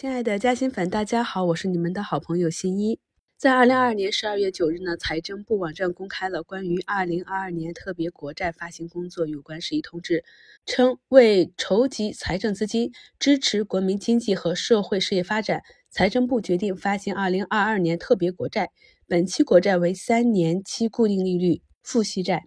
亲爱的嘉兴粉，大家好，我是你们的好朋友新一。在二零二二年十二月九日呢，财政部网站公开了关于二零二二年特别国债发行工作有关事宜通知，称为筹集财政资金，支持国民经济和社会事业发展，财政部决定发行二零二二年特别国债。本期国债为三年期固定利率付息债。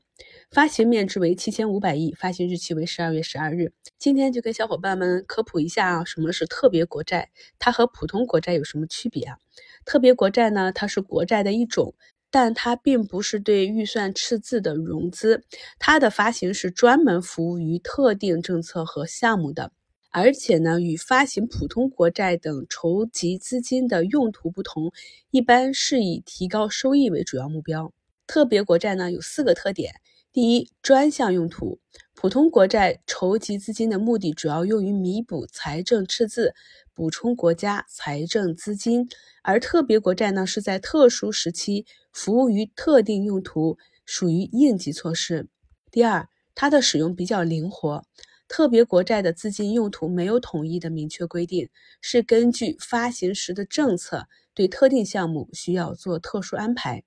发行面值为七千五百亿，发行日期为十二月十二日。今天就跟小伙伴们科普一下啊，什么是特别国债？它和普通国债有什么区别啊？特别国债呢，它是国债的一种，但它并不是对预算赤字的融资，它的发行是专门服务于特定政策和项目的，而且呢，与发行普通国债等筹集资金的用途不同，一般是以提高收益为主要目标。特别国债呢，有四个特点。第一，专项用途，普通国债筹集资金的目的主要用于弥补财政赤字，补充国家财政资金；而特别国债呢，是在特殊时期服务于特定用途，属于应急措施。第二，它的使用比较灵活，特别国债的资金用途没有统一的明确规定，是根据发行时的政策，对特定项目需要做特殊安排。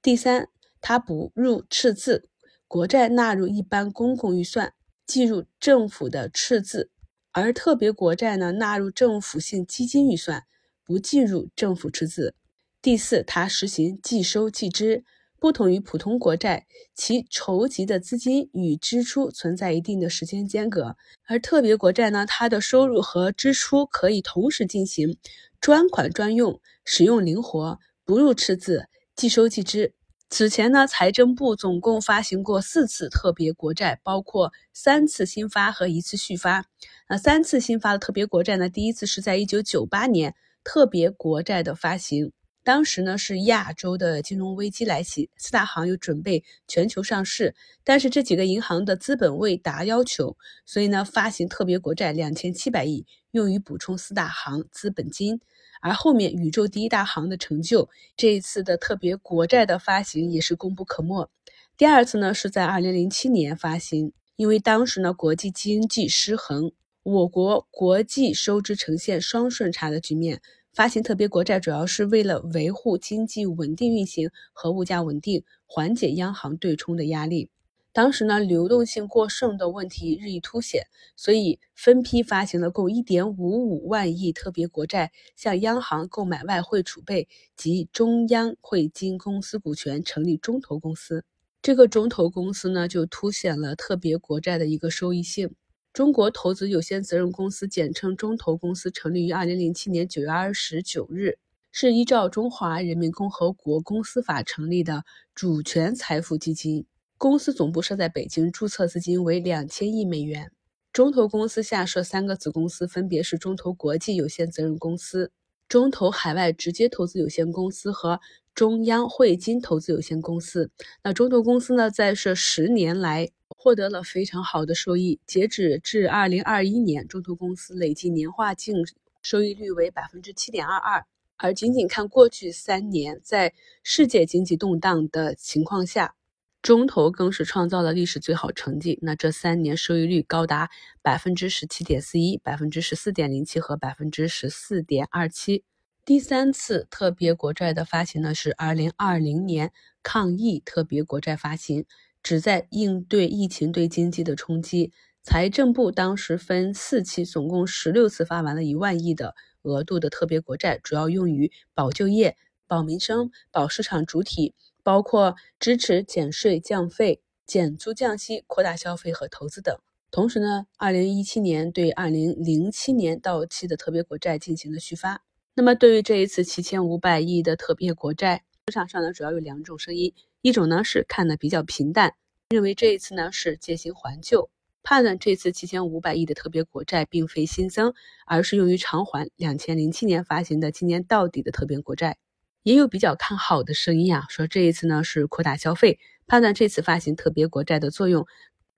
第三，它不入赤字。国债纳入一般公共预算，计入政府的赤字；而特别国债呢，纳入政府性基金预算，不计入政府赤字。第四，它实行即收即支，不同于普通国债，其筹集的资金与支出存在一定的时间间隔；而特别国债呢，它的收入和支出可以同时进行，专款专用，使用灵活，不入赤字，即收即支。此前呢，财政部总共发行过四次特别国债，包括三次新发和一次续发。那三次新发的特别国债呢，第一次是在一九九八年特别国债的发行，当时呢是亚洲的金融危机来袭，四大行又准备全球上市，但是这几个银行的资本未达要求，所以呢发行特别国债两千七百亿，用于补充四大行资本金。而后面宇宙第一大行的成就，这一次的特别国债的发行也是功不可没。第二次呢是在二零零七年发行，因为当时呢国际经济失衡，我国国际收支呈现双顺差的局面，发行特别国债主要是为了维护经济稳定运行和物价稳定，缓解央行对冲的压力。当时呢，流动性过剩的问题日益凸显，所以分批发行了共1.55万亿特别国债，向央行购买外汇储备及中央汇金公司股权，成立中投公司。这个中投公司呢，就凸显了特别国债的一个收益性。中国投资有限责任公司，简称中投公司，成立于2007年9月29日，是依照《中华人民共和国公司法》成立的主权财富基金。公司总部设在北京，注册资金为两千亿美元。中投公司下设三个子公司，分别是中投国际有限责任公司、中投海外直接投资有限公司和中央汇金投资有限公司。那中投公司呢，在这十年来获得了非常好的收益。截止至二零二一年，中投公司累计年化净收益率为百分之七点二二。而仅仅看过去三年，在世界经济动荡的情况下，中投更是创造了历史最好成绩，那这三年收益率高达百分之十七点四一、百分之十四点零七和百分之十四点二七。第三次特别国债的发行呢，是二零二零年抗疫特别国债发行，旨在应对疫情对经济的冲击。财政部当时分四期，总共十六次发完了一万亿的额度的特别国债，主要用于保就业、保民生、保市场主体。包括支持减税降费、减租降息、扩大消费和投资等。同时呢，二零一七年对二零零七年到期的特别国债进行了续发。那么，对于这一次七千五百亿的特别国债，市场上呢主要有两种声音：一种呢是看的比较平淡，认为这一次呢是借新还旧，判断这次七千五百亿的特别国债并非新增，而是用于偿还两千零七年发行的今年到底的特别国债。也有比较看好的声音啊，说这一次呢是扩大消费，判断这次发行特别国债的作用，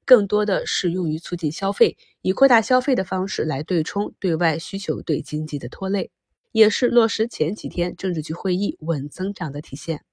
更多的是用于促进消费，以扩大消费的方式来对冲对外需求对经济的拖累，也是落实前几天政治局会议稳增长的体现。